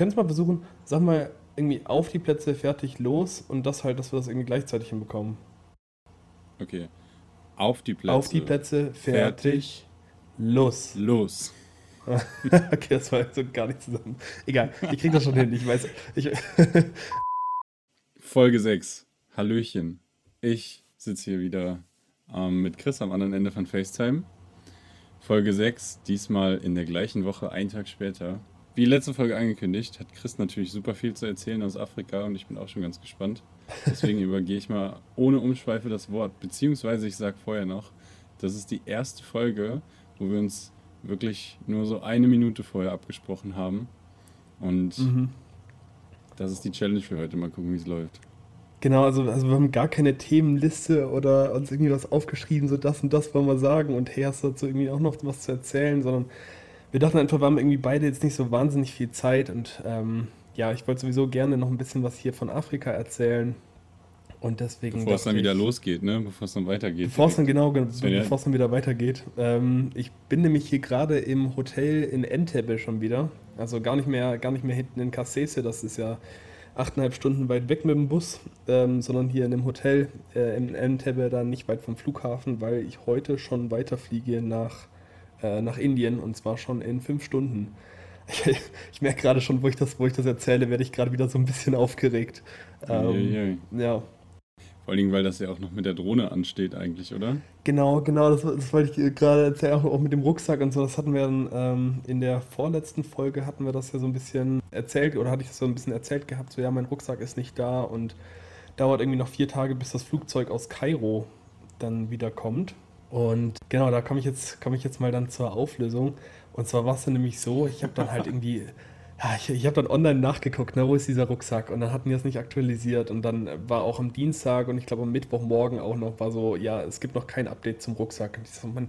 können es mal versuchen, sag mal, irgendwie auf die Plätze, fertig, los und das halt, dass wir das irgendwie gleichzeitig hinbekommen. Okay. Auf die Plätze. Auf die Plätze, fertig, fertig los. Los. okay, das war so gar nicht zusammen. Egal, ich krieg das schon hin. Ich weiß. Ich Folge 6. Hallöchen. Ich sitze hier wieder ähm, mit Chris am anderen Ende von FaceTime. Folge 6, diesmal in der gleichen Woche, einen Tag später. Wie letzte Folge angekündigt, hat Chris natürlich super viel zu erzählen aus Afrika und ich bin auch schon ganz gespannt. Deswegen übergehe ich mal ohne Umschweife das Wort. Beziehungsweise ich sage vorher noch, das ist die erste Folge, wo wir uns wirklich nur so eine Minute vorher abgesprochen haben. Und mhm. das ist die Challenge für heute. Mal gucken, wie es läuft. Genau, also, also wir haben gar keine Themenliste oder uns irgendwie was aufgeschrieben, so das und das wollen wir sagen und hey, hast du dazu irgendwie auch noch was zu erzählen, sondern wir dachten einfach, wir haben irgendwie beide jetzt nicht so wahnsinnig viel Zeit und ähm, ja, ich wollte sowieso gerne noch ein bisschen was hier von Afrika erzählen und deswegen. Bevor es dann wieder losgeht, ne? Bevor es dann weitergeht. Bevor es dann genau, bevor es dann wieder weitergeht. Ähm, ich bin nämlich hier gerade im Hotel in Entebbe schon wieder. Also gar nicht mehr, gar nicht mehr hinten in Kassese, das ist ja achteinhalb Stunden weit weg mit dem Bus, ähm, sondern hier in dem Hotel äh, in Entebbe, dann nicht weit vom Flughafen, weil ich heute schon weiterfliege nach, äh, nach Indien und zwar schon in fünf Stunden. Ich, ich merke gerade schon, wo ich, das, wo ich das erzähle, werde ich gerade wieder so ein bisschen aufgeregt. Ähm, ja. Vor allem, weil das ja auch noch mit der Drohne ansteht eigentlich, oder? Genau, genau, das, das wollte ich gerade erzählen, auch, auch, mit dem Rucksack und so. Das hatten wir dann ähm, in der vorletzten Folge, hatten wir das ja so ein bisschen erzählt, oder hatte ich das so ein bisschen erzählt gehabt, so ja, mein Rucksack ist nicht da und dauert irgendwie noch vier Tage, bis das Flugzeug aus Kairo dann wieder kommt. Und genau, da komme ich, jetzt, komm ich jetzt mal dann zur Auflösung. Und zwar war es dann nämlich so, ich habe dann halt irgendwie ja, ich, ich habe dann online nachgeguckt, ne, wo ist dieser Rucksack? Und dann hatten die das nicht aktualisiert. Und dann war auch am Dienstag und ich glaube am Mittwochmorgen auch noch, war so, ja, es gibt noch kein Update zum Rucksack. Und ich so, man,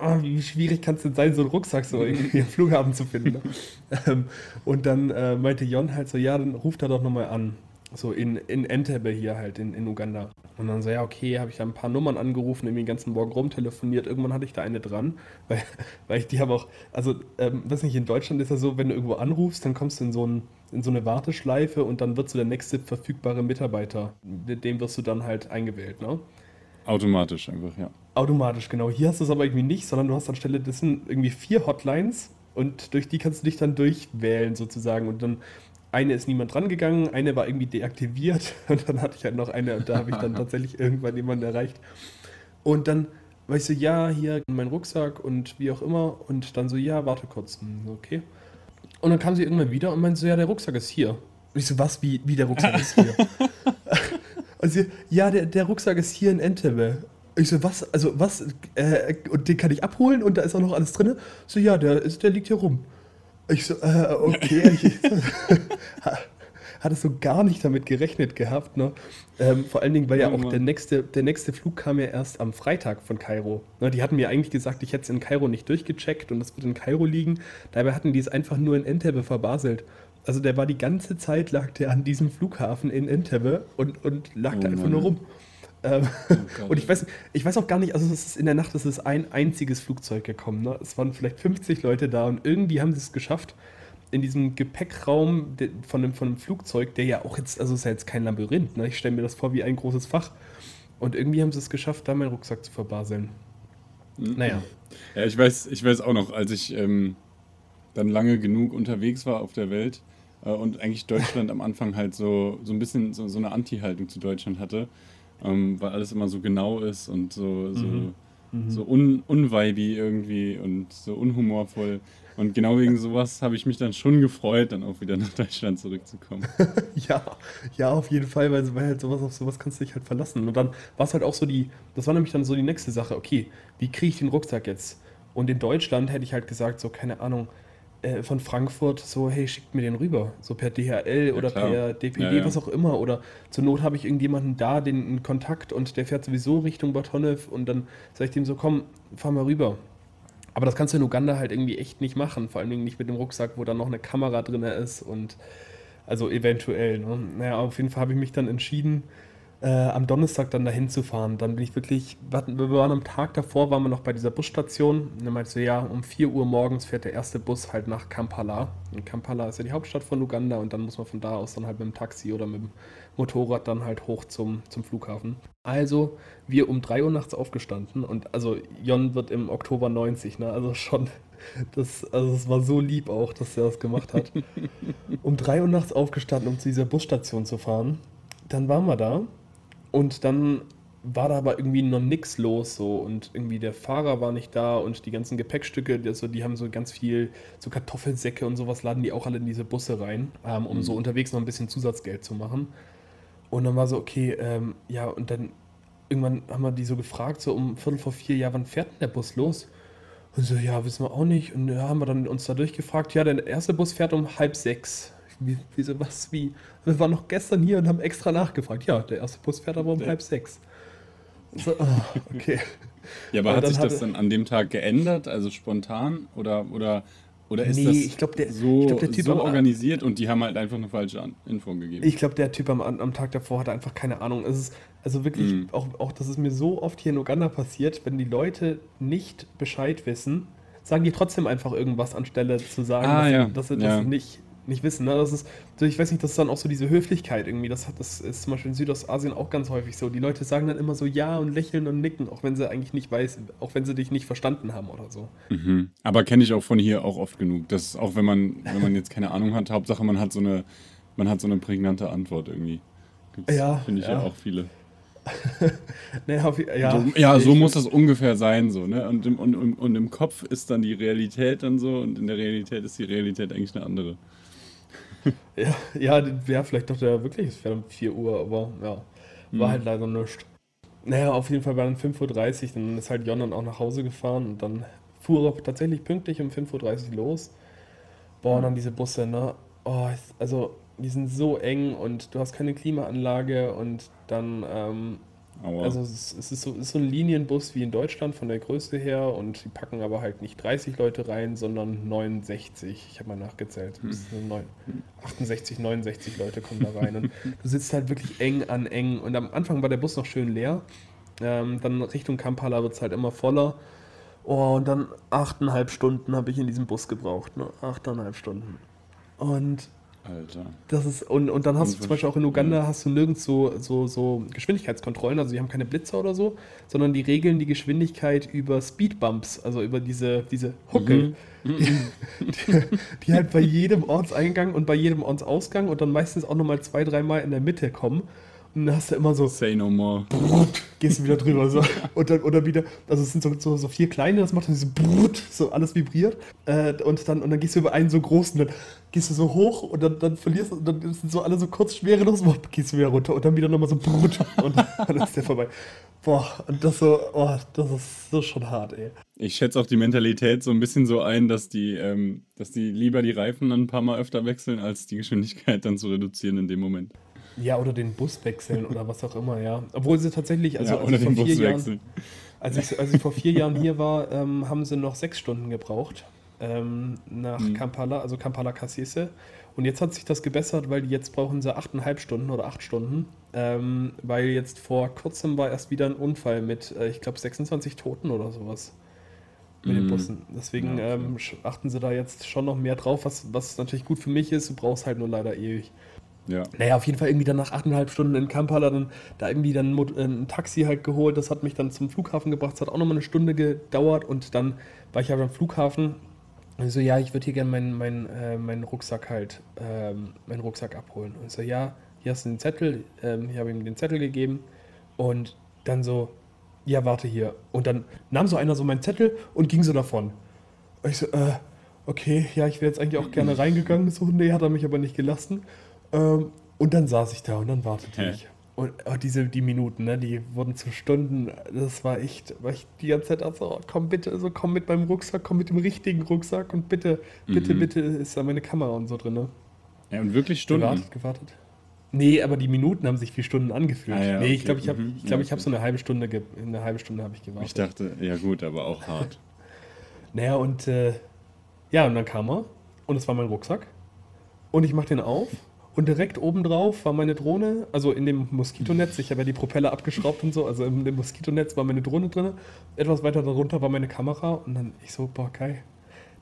oh, wie schwierig kann es denn sein, so einen Rucksack so irgendwie im Flughafen zu finden? Ne? Ähm, und dann äh, meinte Jon halt so, ja, dann ruft er doch nochmal an. So in, in Entebbe hier halt, in, in Uganda. Und dann so, ja, okay, habe ich da ein paar Nummern angerufen, irgendwie den ganzen Morgen rumtelefoniert. Irgendwann hatte ich da eine dran, weil, weil ich die habe auch, also, ähm, weiß nicht, in Deutschland ist ja so, wenn du irgendwo anrufst, dann kommst du in so, ein, in so eine Warteschleife und dann wird so der nächste verfügbare Mitarbeiter, mit dem wirst du dann halt eingewählt, ne? Automatisch einfach, ja. Automatisch, genau. Hier hast du es aber irgendwie nicht, sondern du hast anstelle dessen irgendwie vier Hotlines und durch die kannst du dich dann durchwählen sozusagen und dann eine ist niemand rangegangen, eine war irgendwie deaktiviert und dann hatte ich halt noch eine und da habe ich dann tatsächlich irgendwann jemanden erreicht. Und dann war ich so, ja, hier mein Rucksack und wie auch immer und dann so, ja, warte kurz, okay. Und dann kam sie irgendwann wieder und meinte so, ja, der Rucksack ist hier. Und ich so, was, wie, wie der Rucksack ist hier? und sie, ja, der, der Rucksack ist hier in Entebbe. Ich so, was, also was, äh, und den kann ich abholen und da ist auch noch alles drin? So, ja, der, ist, der liegt hier rum. Ich so, äh, okay. ich, hatte so gar nicht damit gerechnet gehabt. Ne? Ähm, vor allen Dingen, weil ja auch der nächste, der nächste Flug kam ja erst am Freitag von Kairo. Ne, die hatten mir eigentlich gesagt, ich hätte es in Kairo nicht durchgecheckt und das wird in Kairo liegen. Dabei hatten die es einfach nur in Entebbe verbaselt. Also der war die ganze Zeit, lag der an diesem Flughafen in Entebbe und, und lag oh, da einfach Mann. nur rum. Oh und ich weiß, ich weiß auch gar nicht, also es ist in der Nacht ist es ein einziges Flugzeug gekommen. Ne? Es waren vielleicht 50 Leute da und irgendwie haben sie es geschafft, in diesem Gepäckraum von einem, von einem Flugzeug, der ja auch jetzt, also es ist ja jetzt kein Labyrinth, ne? ich stelle mir das vor wie ein großes Fach. Und irgendwie haben sie es geschafft, da meinen Rucksack zu verbaseln. Mhm. Naja. Ja, ich weiß, ich weiß auch noch, als ich ähm, dann lange genug unterwegs war auf der Welt äh, und eigentlich Deutschland am Anfang halt so, so ein bisschen so, so eine Anti-Haltung zu Deutschland hatte, ähm, weil alles immer so genau ist und so, so, mhm. mhm. so un, unvibey irgendwie und so unhumorvoll. Und genau wegen sowas habe ich mich dann schon gefreut, dann auch wieder nach Deutschland zurückzukommen. ja, ja, auf jeden Fall, weil, weil halt sowas auf sowas kannst du dich halt verlassen. Und dann war es halt auch so die, das war nämlich dann so die nächste Sache, okay, wie kriege ich den Rucksack jetzt? Und in Deutschland hätte ich halt gesagt, so, keine Ahnung, äh, von Frankfurt so, hey, schickt mir den rüber. So per DHL ja, oder klar. per DPD, ja, was auch immer. Oder zur Not habe ich irgendjemanden da, den Kontakt und der fährt sowieso Richtung Bad Honnef und dann sage ich dem so, komm, fahr mal rüber. Aber das kannst du in Uganda halt irgendwie echt nicht machen. Vor allen Dingen nicht mit dem Rucksack, wo dann noch eine Kamera drin ist und also eventuell. Ne? Naja, auf jeden Fall habe ich mich dann entschieden, äh, am Donnerstag dann dahin zu fahren. Dann bin ich wirklich, wir waren am Tag davor, waren wir noch bei dieser Busstation. Und dann meinte so, ja, um 4 Uhr morgens fährt der erste Bus halt nach Kampala. Und Kampala ist ja die Hauptstadt von Uganda und dann muss man von da aus dann halt mit dem Taxi oder mit dem Motorrad dann halt hoch zum, zum Flughafen. Also wir um 3 Uhr nachts aufgestanden und also Jon wird im Oktober 90, ne? Also schon, das, also es war so lieb auch, dass er das gemacht hat. um 3 Uhr nachts aufgestanden, um zu dieser Busstation zu fahren. Dann waren wir da und dann war da aber irgendwie noch nichts los so und irgendwie der Fahrer war nicht da und die ganzen Gepäckstücke, also die haben so ganz viel, so Kartoffelsäcke und sowas laden die auch alle in diese Busse rein, ähm, um mhm. so unterwegs noch ein bisschen Zusatzgeld zu machen. Und dann war so, okay, ähm, ja, und dann irgendwann haben wir die so gefragt, so um Viertel vor vier, ja, wann fährt denn der Bus los? Und so, ja, wissen wir auch nicht. Und ja, haben wir dann uns da durchgefragt, ja, der erste Bus fährt um halb sechs. Wie, wieso, was, wie? Wir waren noch gestern hier und haben extra nachgefragt. Ja, der erste Bus fährt aber um halb sechs. So, oh, okay. Ja, aber, aber hat sich das dann an dem Tag geändert, also spontan? Oder, oder oder ist nee, das ich glaub, der, so, ich glaub, der typ so organisiert und die haben halt einfach eine falsche Info gegeben? Ich glaube, der Typ am, am Tag davor hatte einfach keine Ahnung. Es ist, also wirklich, mhm. auch, auch das ist mir so oft hier in Uganda passiert, wenn die Leute nicht Bescheid wissen, sagen die trotzdem einfach irgendwas anstelle zu sagen, ah, dass, ja. sie, dass sie ja. das nicht, nicht wissen. Ne? Das ist, ich weiß nicht, das ist dann auch so diese Höflichkeit irgendwie. Das, hat, das ist zum Beispiel in Südostasien auch ganz häufig so. Die Leute sagen dann immer so Ja und lächeln und nicken, auch wenn sie eigentlich nicht weiß, auch wenn sie dich nicht verstanden haben oder so. Mhm. Aber kenne ich auch von hier auch oft genug. Das auch wenn man, wenn man jetzt keine Ahnung hat, Hauptsache man hat so eine, man hat so eine prägnante Antwort irgendwie. Gibt's, ja. Finde ich ja. ja auch viele. nee, auf, ja, so, ja, so muss das ungefähr sein, so, ne? Und im, und, und im Kopf ist dann die Realität dann so und in der Realität ist die Realität eigentlich eine andere. ja, ja, wäre vielleicht doch der wirklich, es fährt um 4 Uhr, aber ja, war mhm. halt leider nichts. Naja, auf jeden Fall war dann 5.30 Uhr, dann ist halt Jon dann auch nach Hause gefahren und dann fuhr er tatsächlich pünktlich um 5.30 Uhr los. Boah, und dann diese Busse, ne? Oh, also die sind so eng und du hast keine Klimaanlage und dann ähm, Aua. Also es ist, so, ist so ein Linienbus wie in Deutschland von der Größe her und die packen aber halt nicht 30 Leute rein, sondern 69. Ich habe mal nachgezählt. Hm. 68, 69 Leute kommen da rein. Und du sitzt halt wirklich eng an eng. Und am Anfang war der Bus noch schön leer. Ähm, dann Richtung Kampala wird es halt immer voller. Oh, und dann achteinhalb Stunden habe ich in diesem Bus gebraucht. Ne? Achteinhalb Stunden. Und Alter. Das ist, und, und dann hast du zum Beispiel auch in Uganda hast du nirgends so, so, so Geschwindigkeitskontrollen, also die haben keine Blitzer oder so, sondern die regeln die Geschwindigkeit über Speedbumps, also über diese, diese Hucke, mhm. die, die, halt bei jedem Ortseingang und bei jedem Ortsausgang und dann meistens auch nochmal zwei, dreimal in der Mitte kommen. Dann hast du immer so. Say no more. Gehst du wieder drüber. So. Und dann, oder wieder, also es sind so, so, so vier kleine, das macht dann so, so alles vibriert. Äh, und, dann, und dann gehst du über einen so großen, dann gehst du so hoch und dann, dann verlierst du, und dann sind so alle so kurz schwerelos, boah, gehst du wieder runter und dann wieder nochmal so brut und dann ist der vorbei. Boah, und das so, oh, das ist so schon hart, ey. Ich schätze auch die Mentalität so ein bisschen so ein, dass die, ähm, dass die lieber die Reifen dann ein paar Mal öfter wechseln, als die Geschwindigkeit dann zu reduzieren in dem Moment. Ja, oder den Bus wechseln oder was auch immer, ja. Obwohl sie tatsächlich, also ja, als, ich vor vier Jahren, als, ich, als ich vor vier Jahren hier war, ähm, haben sie noch sechs Stunden gebraucht ähm, nach mhm. Kampala, also Kampala Kasese. Und jetzt hat sich das gebessert, weil jetzt brauchen sie achteinhalb Stunden oder acht Stunden, ähm, weil jetzt vor kurzem war erst wieder ein Unfall mit, äh, ich glaube, 26 Toten oder sowas mit mhm. den Bussen. Deswegen ja, okay. ähm, achten sie da jetzt schon noch mehr drauf, was, was natürlich gut für mich ist. Du brauchst halt nur leider ewig. Ja. Naja, auf jeden Fall irgendwie dann nach achteinhalb Stunden in Kampala dann da irgendwie dann ein Taxi halt geholt. Das hat mich dann zum Flughafen gebracht. Das hat auch nochmal eine Stunde gedauert und dann war ich halt am Flughafen und so, ja, ich würde hier gerne meinen mein, äh, mein Rucksack halt, ähm, meinen Rucksack abholen. Und so, ja, hier hast du den Zettel. Ähm, ich habe ihm den Zettel gegeben. Und dann so, ja, warte hier. Und dann nahm so einer so meinen Zettel und ging so davon. Und ich so, äh, okay, ja, ich wäre jetzt eigentlich auch gerne reingegangen. So, nee, hat er mich aber nicht gelassen. Ähm, und dann saß ich da und dann wartete Hä? ich. Und oh, diese, die Minuten, ne, die wurden zu Stunden. Das war echt, war ich die ganze Zeit so, oh, komm bitte, so komm mit meinem Rucksack, komm mit dem richtigen Rucksack und bitte, bitte, mhm. bitte ist da meine Kamera und so drin. Ne? Ja, und wirklich Stunden. Gewartet, gewartet. Nee, aber die Minuten haben sich wie Stunden angefühlt. Ah, ja, nee, ich glaube, ich habe mhm. ich glaub, ich hab so eine halbe Stunde, eine halbe Stunde habe ich gewartet. Ich dachte, ja gut, aber auch hart. naja, und äh, ja, und dann kam er und es war mein Rucksack und ich mache den auf Und direkt obendrauf war meine Drohne, also in dem Moskitonetz, ich habe ja die Propeller abgeschraubt und so, also in dem Moskitonetz war meine Drohne drin. Etwas weiter darunter war meine Kamera und dann ich so, boah, geil.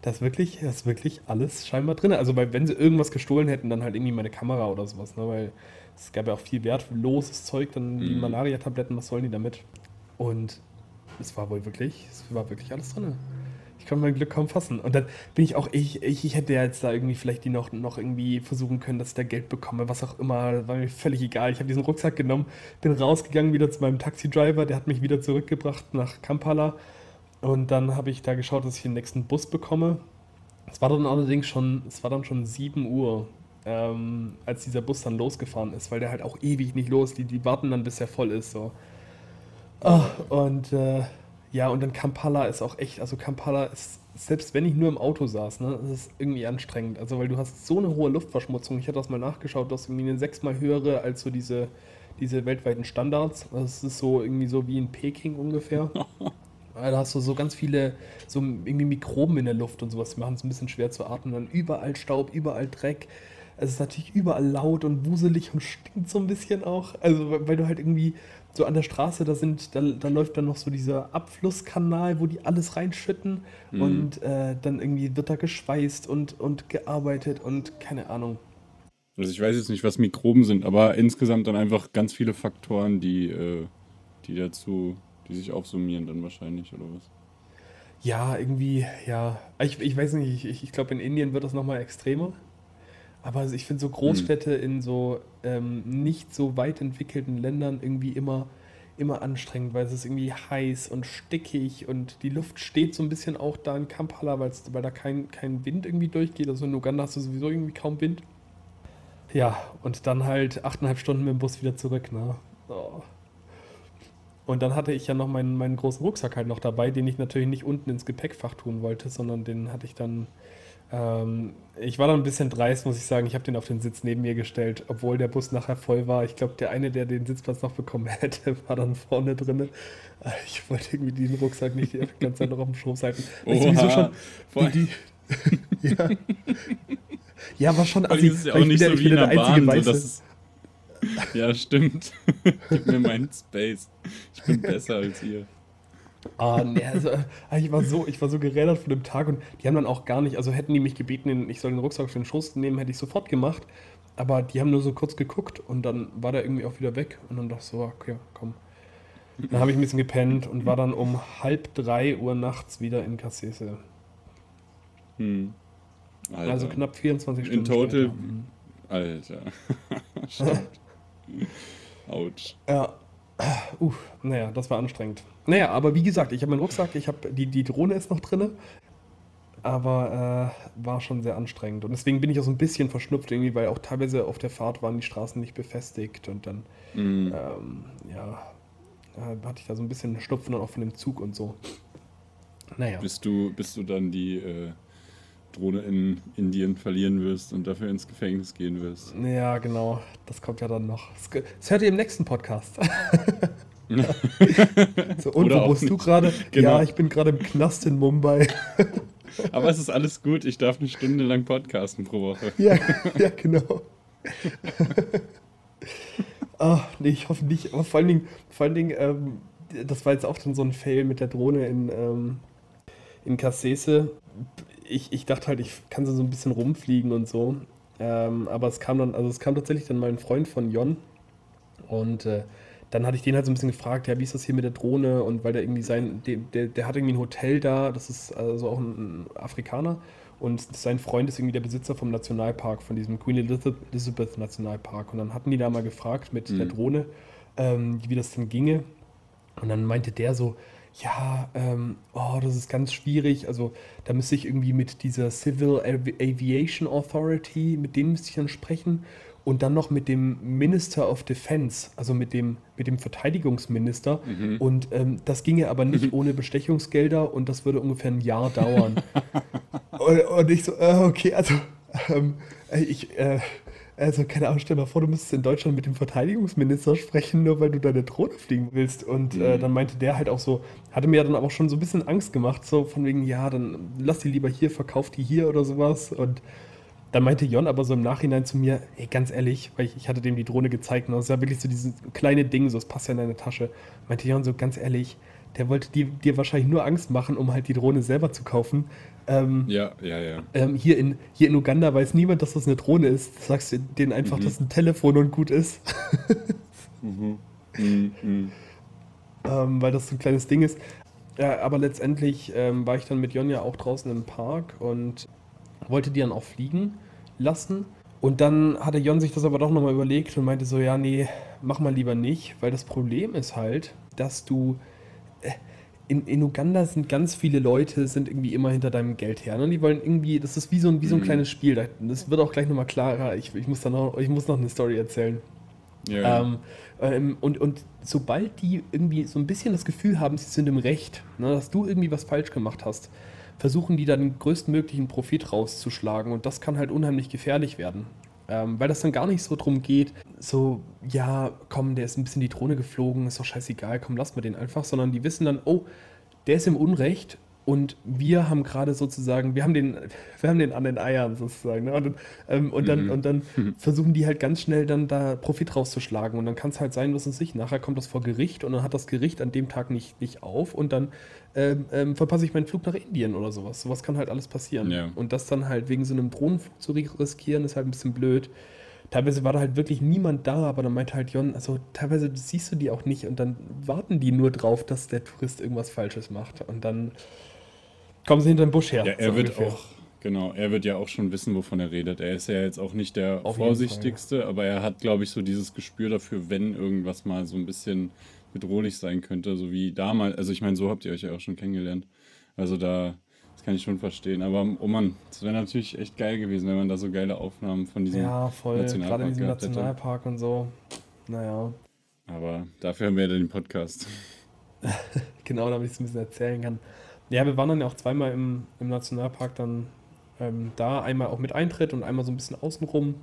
Das ist wirklich, das ist wirklich alles scheinbar drin. Also, weil wenn sie irgendwas gestohlen hätten, dann halt irgendwie meine Kamera oder sowas, ne? Weil es gab ja auch viel wertloses Zeug, dann die Mhm. Malaria-Tabletten, was sollen die damit? Und es war wohl wirklich, es war wirklich alles drin. Ich konnte mein Glück kaum fassen. Und dann bin ich auch, ich, ich, ich hätte ja jetzt da irgendwie vielleicht die noch, noch irgendwie versuchen können, dass ich da Geld bekomme, was auch immer, war mir völlig egal. Ich habe diesen Rucksack genommen, bin rausgegangen wieder zu meinem Taxi-Driver, der hat mich wieder zurückgebracht nach Kampala. Und dann habe ich da geschaut, dass ich den nächsten Bus bekomme. Es war dann allerdings schon, es war dann schon 7 Uhr, ähm, als dieser Bus dann losgefahren ist, weil der halt auch ewig nicht los, die, die warten dann, bis er voll ist. So. Ah, und äh, ja, und dann Kampala ist auch echt, also Kampala ist, selbst wenn ich nur im Auto saß, ne, das ist irgendwie anstrengend. Also, weil du hast so eine hohe Luftverschmutzung. Ich hatte das mal nachgeschaut, du hast irgendwie eine sechsmal höhere als so diese, diese weltweiten Standards. Also, es ist so irgendwie so wie in Peking ungefähr. Da hast du so ganz viele so irgendwie Mikroben in der Luft und sowas, die machen es ein bisschen schwer zu atmen. Dann überall Staub, überall Dreck. Es ist natürlich überall laut und wuselig und stinkt so ein bisschen auch. Also, weil du halt irgendwie so an der Straße, da sind, da, da läuft dann noch so dieser Abflusskanal, wo die alles reinschütten Mhm. und äh, dann irgendwie wird da geschweißt und, und gearbeitet und keine Ahnung. Also ich weiß jetzt nicht, was Mikroben sind, aber insgesamt dann einfach ganz viele Faktoren, die, äh, die dazu, die sich aufsummieren dann wahrscheinlich, oder was? Ja, irgendwie, ja. Ich, ich weiß nicht, ich, ich glaube, in Indien wird das nochmal extremer. Aber also ich finde so Großstädte in so ähm, nicht so weit entwickelten Ländern irgendwie immer, immer anstrengend, weil es ist irgendwie heiß und stickig und die Luft steht so ein bisschen auch da in Kampala, weil da kein, kein Wind irgendwie durchgeht. Also in Uganda hast du sowieso irgendwie kaum Wind. Ja, und dann halt achteinhalb Stunden mit dem Bus wieder zurück, ne? Oh. Und dann hatte ich ja noch meinen, meinen großen Rucksack halt noch dabei, den ich natürlich nicht unten ins Gepäckfach tun wollte, sondern den hatte ich dann. Ähm, ich war dann ein bisschen dreist, muss ich sagen. Ich habe den auf den Sitz neben mir gestellt, obwohl der Bus nachher voll war. Ich glaube, der eine, der den Sitzplatz noch bekommen hätte, war dann vorne drin. Ich wollte irgendwie diesen Rucksack nicht die ganze Zeit noch auf dem Schoß halten. Weil ich sowieso schon Vor die, ja. ja, war schon assi, ist es ja auch ich nicht so wie in der der Bahn. So, Weiße. dass es ja, stimmt. Gib mir meinen Space. Ich bin besser als ihr. Ah, nee, also ich war so, ich war so gerädert von dem Tag und die haben dann auch gar nicht, also hätten die mich gebeten, ich soll den Rucksack auf den Schoß nehmen, hätte ich sofort gemacht. Aber die haben nur so kurz geguckt und dann war der irgendwie auch wieder weg und dann dachte ich so, okay, komm. Dann habe ich ein bisschen gepennt und war dann um halb drei Uhr nachts wieder in Cassese. Hm. Alter. Also knapp 24 In Stunden. total- später. Alter. Stimmt. Autsch. Ja. Uff, naja, das war anstrengend. Naja, aber wie gesagt, ich habe meinen Rucksack, ich habe die, die Drohne ist noch drin, aber äh, war schon sehr anstrengend. Und deswegen bin ich auch so ein bisschen verschnupft irgendwie, weil auch teilweise auf der Fahrt waren die Straßen nicht befestigt und dann, Hm. ähm, ja, hatte ich da so ein bisschen Schnupfen dann auch von dem Zug und so. Naja. Bis du, bis du dann die äh, Drohne in Indien verlieren wirst und dafür ins Gefängnis gehen wirst. Ja, genau. Das kommt ja dann noch. Das, das hört ihr im nächsten Podcast. so, und Oder wo bist du nicht. gerade? Genau. Ja, ich bin gerade im Knast in Mumbai. Aber es ist alles gut. Ich darf eine Stunde lang podcasten pro Woche. Ja, ja genau. Ah, nee, ich hoffe nicht. Aber vor allen Dingen, vor allen Dingen ähm, das war jetzt auch dann so ein Fail mit der Drohne in, ähm, in Cassese. Ich, ich dachte halt, ich kann so ein bisschen rumfliegen und so. Ähm, aber es kam dann, also es kam tatsächlich dann mal ein Freund von Jon. Und äh, dann hatte ich den halt so ein bisschen gefragt, ja, wie ist das hier mit der Drohne? Und weil der irgendwie sein, der, der, der hat irgendwie ein Hotel da, das ist also auch ein Afrikaner. Und sein Freund ist irgendwie der Besitzer vom Nationalpark, von diesem Queen Elizabeth, Nationalpark. Und dann hatten die da mal gefragt mit der Mhm. Drohne, ähm, wie das denn ginge. Und dann meinte der so, ja, ähm, oh, das ist ganz schwierig. Also da müsste ich irgendwie mit dieser Civil Avi- Aviation Authority, mit denen müsste ich dann sprechen. Und dann noch mit dem Minister of Defense, also mit dem, mit dem Verteidigungsminister. Mhm. Und ähm, das ginge aber nicht ohne Bestechungsgelder und das würde ungefähr ein Jahr dauern. und, und ich so, äh, okay, also ähm, äh, ich, äh, also keine Ahnung, stell mal vor, du müsstest in Deutschland mit dem Verteidigungsminister sprechen, nur weil du deine Drohne fliegen willst. Und äh, Mhm. dann meinte der halt auch so, hatte mir dann aber schon so ein bisschen Angst gemacht, so von wegen, ja, dann lass die lieber hier, verkauf die hier oder sowas. Und dann meinte Jon aber so im Nachhinein zu mir, ey, ganz ehrlich, weil ich, ich hatte dem die Drohne gezeigt, und das ist ja wirklich so dieses kleine Ding, so es passt ja in deine Tasche. Meinte Jon so, ganz ehrlich, der wollte dir, dir wahrscheinlich nur Angst machen, um halt die Drohne selber zu kaufen. Ähm, ja, ja, ja. Ähm, hier, in, hier in Uganda weiß niemand, dass das eine Drohne ist. Sagst du denen einfach, mhm. dass ein Telefon und gut ist. mhm. Mhm. mhm. Ähm, weil das so ein kleines Ding ist. Ja, aber letztendlich ähm, war ich dann mit Jonja auch draußen im Park und wollte die dann auch fliegen lassen. Und dann hatte Jon sich das aber doch nochmal überlegt und meinte so, ja, nee, mach mal lieber nicht, weil das Problem ist halt, dass du äh, in, in Uganda sind ganz viele Leute, sind irgendwie immer hinter deinem Geld her. Ne? Die wollen irgendwie, das ist wie so ein, wie so ein mhm. kleines Spiel. Das wird auch gleich nochmal klarer. Ich, ich, muss da noch, ich muss noch eine Story erzählen. Ja, ähm, ähm, und, und sobald die irgendwie so ein bisschen das Gefühl haben, sie sind im Recht, ne, dass du irgendwie was falsch gemacht hast, versuchen die dann den größtmöglichen Profit rauszuschlagen. Und das kann halt unheimlich gefährlich werden. Ähm, weil das dann gar nicht so drum geht, so, ja, komm, der ist ein bisschen die Drohne geflogen, ist doch scheißegal, komm, lass mal den einfach, sondern die wissen dann, oh, der ist im Unrecht und wir haben gerade sozusagen, wir haben den, wir haben den an den Eiern sozusagen. Ne? Und, ähm, und, dann, mhm. und dann versuchen die halt ganz schnell dann da Profit rauszuschlagen. Und dann kann es halt sein, was es sich, nachher kommt das vor Gericht und dann hat das Gericht an dem Tag nicht, nicht auf und dann ähm, ähm, verpasse ich meinen Flug nach Indien oder sowas. Sowas kann halt alles passieren. Ja. Und das dann halt wegen so einem Drohnenflug zu riskieren, ist halt ein bisschen blöd. Teilweise war da halt wirklich niemand da, aber dann meinte halt Jon, also teilweise siehst du die auch nicht und dann warten die nur drauf, dass der Tourist irgendwas Falsches macht. Und dann kommen sie hinter den Busch her. Ja, er so wird ungefähr. auch, genau, er wird ja auch schon wissen, wovon er redet. Er ist ja jetzt auch nicht der Auf vorsichtigste, Fall, ja. aber er hat, glaube ich, so dieses Gespür dafür, wenn irgendwas mal so ein bisschen bedrohlich sein könnte, so wie damals. Also ich meine, so habt ihr euch ja auch schon kennengelernt. Also da, das kann ich schon verstehen. Aber oh Mann, das wäre natürlich echt geil gewesen, wenn man da so geile Aufnahmen von diesem ja, voll, Nationalpark gerade in diesem Nationalpark hätte. und so. Naja. Aber dafür haben wir ja den Podcast. genau, damit ich es ein bisschen erzählen kann. Ja, wir waren dann ja auch zweimal im, im Nationalpark dann ähm, da. Einmal auch mit Eintritt und einmal so ein bisschen außenrum.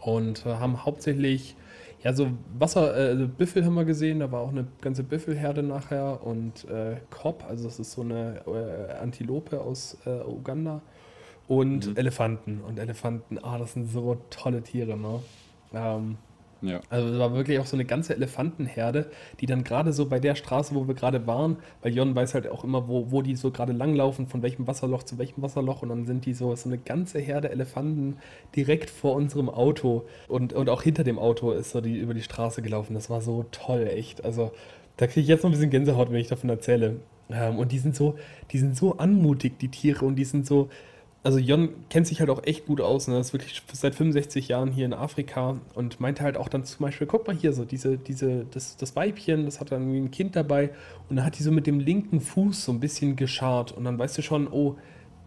Und äh, haben hauptsächlich, ja, so Wasser, äh, also Büffel haben wir gesehen. Da war auch eine ganze Büffelherde nachher. Und äh, Kob, also das ist so eine äh, Antilope aus äh, Uganda. Und mhm. Elefanten. Und Elefanten, ah, das sind so tolle Tiere, ne? Ähm, ja. Also es war wirklich auch so eine ganze Elefantenherde, die dann gerade so bei der Straße, wo wir gerade waren, weil Jon weiß halt auch immer, wo, wo die so gerade langlaufen, von welchem Wasserloch zu welchem Wasserloch und dann sind die so, so eine ganze Herde Elefanten direkt vor unserem Auto und, und auch hinter dem Auto ist so die über die Straße gelaufen. Das war so toll, echt. Also da kriege ich jetzt noch ein bisschen Gänsehaut, wenn ich davon erzähle. Ähm, und die sind so, die sind so anmutig, die Tiere, und die sind so, also Jon kennt sich halt auch echt gut aus, ne? ist wirklich seit 65 Jahren hier in Afrika und meinte halt auch dann zum Beispiel, guck mal hier so, diese, diese, das, das Weibchen, das hat dann irgendwie ein Kind dabei und dann hat die so mit dem linken Fuß so ein bisschen geschart und dann weißt du schon, oh,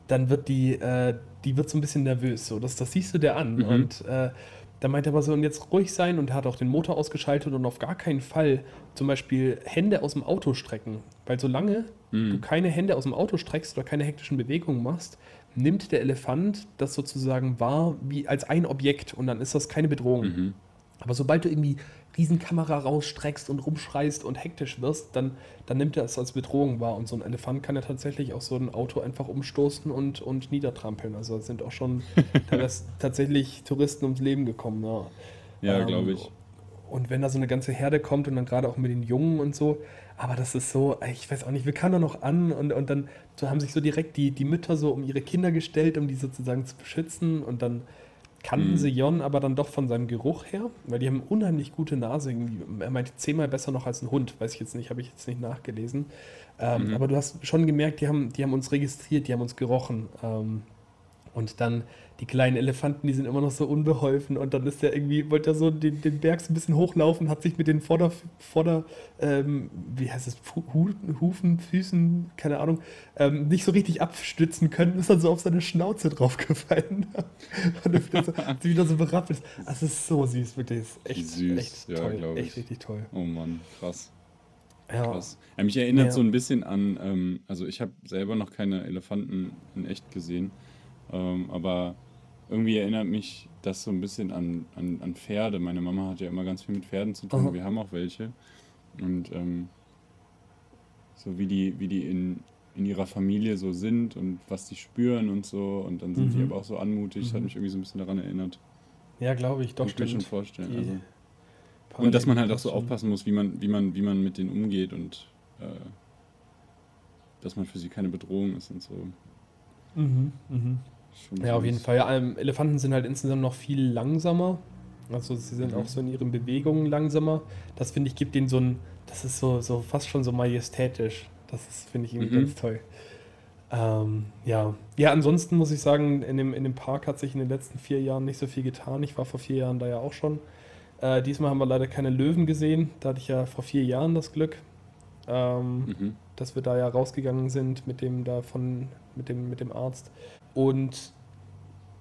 dann wird die, äh, die wird so ein bisschen nervös, so, das, das siehst du dir an mhm. und äh, da meinte er aber so, und jetzt ruhig sein und er hat auch den Motor ausgeschaltet und auf gar keinen Fall zum Beispiel Hände aus dem Auto strecken, weil solange mhm. du keine Hände aus dem Auto streckst oder keine hektischen Bewegungen machst, nimmt der Elefant das sozusagen wahr wie als ein Objekt und dann ist das keine Bedrohung. Mhm. Aber sobald du irgendwie Riesenkamera rausstreckst und rumschreist und hektisch wirst, dann, dann nimmt er es als Bedrohung wahr. Und so ein Elefant kann ja tatsächlich auch so ein Auto einfach umstoßen und, und niedertrampeln. Also sind auch schon tatsächlich Touristen ums Leben gekommen. Ja, ja ähm, glaube ich. Und wenn da so eine ganze Herde kommt und dann gerade auch mit den Jungen und so, aber das ist so, ich weiß auch nicht, wir kamen da noch an und, und dann so haben sich so direkt die, die Mütter so um ihre Kinder gestellt, um die sozusagen zu beschützen. Und dann kannten mhm. sie Jon aber dann doch von seinem Geruch her, weil die haben unheimlich gute Nase. Er meinte zehnmal besser noch als ein Hund, weiß ich jetzt nicht, habe ich jetzt nicht nachgelesen. Ähm, mhm. Aber du hast schon gemerkt, die haben, die haben uns registriert, die haben uns gerochen. Ähm, und dann die kleinen Elefanten, die sind immer noch so unbeholfen und dann ist er irgendwie, wollte er so den, den Berg so ein bisschen hochlaufen, hat sich mit den Vorder, Vorder ähm, wie heißt es, Hufen, Füßen, keine Ahnung, ähm, nicht so richtig abstützen können, ist dann so auf seine Schnauze draufgefallen und dann so, hat sie wieder so berappelt. Das ist so süß, wirklich, das ist echt, süß, echt ja, toll, echt richtig toll. Oh Mann, krass. Ja. Krass. Ja, mich erinnert ja. so ein bisschen an, ähm, also ich habe selber noch keine Elefanten in echt gesehen. Ähm, aber irgendwie erinnert mich das so ein bisschen an, an, an Pferde. Meine Mama hat ja immer ganz viel mit Pferden zu tun. Aha. Wir haben auch welche. Und ähm, so wie die, wie die in, in ihrer Familie so sind und was die spüren und so. Und dann sind die Mhm. aber auch so anmutig. Das hat Mhm. mich irgendwie so ein bisschen daran erinnert. Ja, glaube ich, doch, Kann ich mir schon vorstellen. Die Also. Und dass man halt auch so aufpassen muss, wie man, wie man, wie man mit denen umgeht und äh, dass man für sie keine Bedrohung ist und so. Mhm, mhm. Schon Ja, auf jeden. Fall. Ja, ähm, Elefanten sind halt insgesamt noch viel langsamer. Also sie sind Mhm. auch so in ihren Bewegungen langsamer. Das finde ich gibt denen so ein, das ist so, so fast schon so majestätisch. Das ist, finde ich irgendwie Mhm. ganz toll. Ähm, ja. ja, ansonsten muss ich sagen, in dem, in dem Park hat sich in den letzten vier Jahren nicht so viel getan. Ich war vor vier Jahren da ja auch schon. Äh, diesmal haben wir leider keine Löwen gesehen. Da hatte ich ja vor vier Jahren das Glück, ähm, Mhm. Dass wir da ja rausgegangen sind mit dem da von, mit dem, mit dem Arzt. Und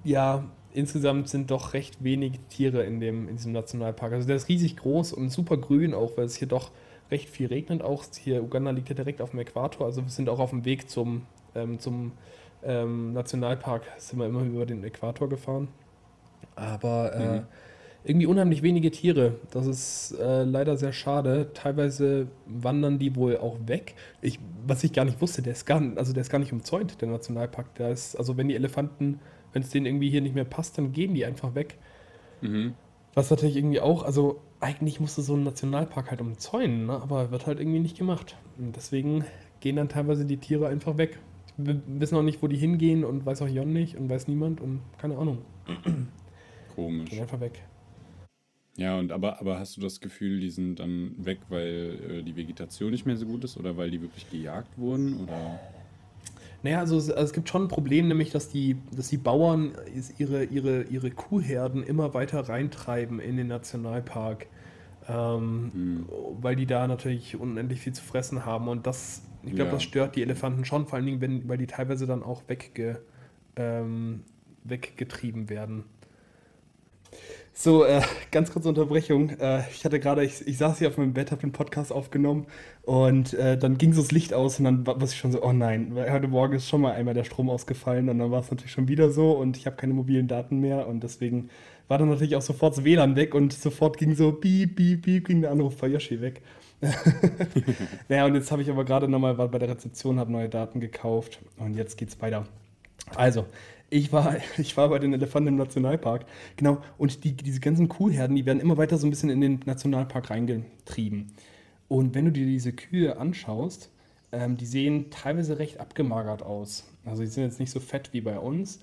ja, insgesamt sind doch recht wenig Tiere in, dem, in diesem Nationalpark. Also der ist riesig groß und super grün auch, weil es hier doch recht viel regnet auch. Hier Uganda liegt ja direkt auf dem Äquator, also wir sind auch auf dem Weg zum, ähm, zum ähm, Nationalpark, sind wir immer über den Äquator gefahren. Aber äh, Mhm. Irgendwie unheimlich wenige Tiere. Das ist äh, leider sehr schade. Teilweise wandern die wohl auch weg. Ich, was ich gar nicht wusste, der ist gar, also der ist gar nicht umzäunt, der Nationalpark. Der ist, also wenn die Elefanten, wenn es denen irgendwie hier nicht mehr passt, dann gehen die einfach weg. Mhm. Was natürlich irgendwie auch, also eigentlich musste so ein Nationalpark halt umzäunen, ne? aber wird halt irgendwie nicht gemacht. Und deswegen gehen dann teilweise die Tiere einfach weg. Wir wissen auch nicht, wo die hingehen und weiß auch Jon nicht und weiß niemand und keine Ahnung. Komisch. Gehen einfach weg. Ja, und aber, aber hast du das Gefühl, die sind dann weg, weil äh, die Vegetation nicht mehr so gut ist oder weil die wirklich gejagt wurden? Oder? Naja, also es, also es gibt schon ein Problem, nämlich dass die, dass die Bauern ihre, ihre, ihre Kuhherden immer weiter reintreiben in den Nationalpark, ähm, Hm. weil die da natürlich unendlich viel zu fressen haben. Und das, ich glaube, Ja. das stört die Elefanten schon, vor allen Dingen, wenn, weil die teilweise dann auch wegge, ähm, weggetrieben werden. So, äh, ganz kurze Unterbrechung. Äh, ich hatte gerade, ich, ich saß hier auf meinem Bett, habe den Podcast aufgenommen und äh, dann ging so das Licht aus und dann war ich schon so, oh nein, weil heute Morgen ist schon mal einmal der Strom ausgefallen und dann war es natürlich schon wieder so und ich habe keine mobilen Daten mehr und deswegen war dann natürlich auch sofort das WLAN weg und sofort ging so piep, piep, piep, ging der Anruf bei Yoshi weg. naja, und jetzt habe ich aber gerade nochmal war bei der Rezeption, habe neue Daten gekauft und jetzt geht's weiter. Also, ich war, ich war bei den Elefanten im Nationalpark, genau, und die, diese ganzen Kuhherden, die werden immer weiter so ein bisschen in den Nationalpark reingetrieben. Und wenn du dir diese Kühe anschaust, ähm, die sehen teilweise recht abgemagert aus. Also die sind jetzt nicht so fett wie bei uns.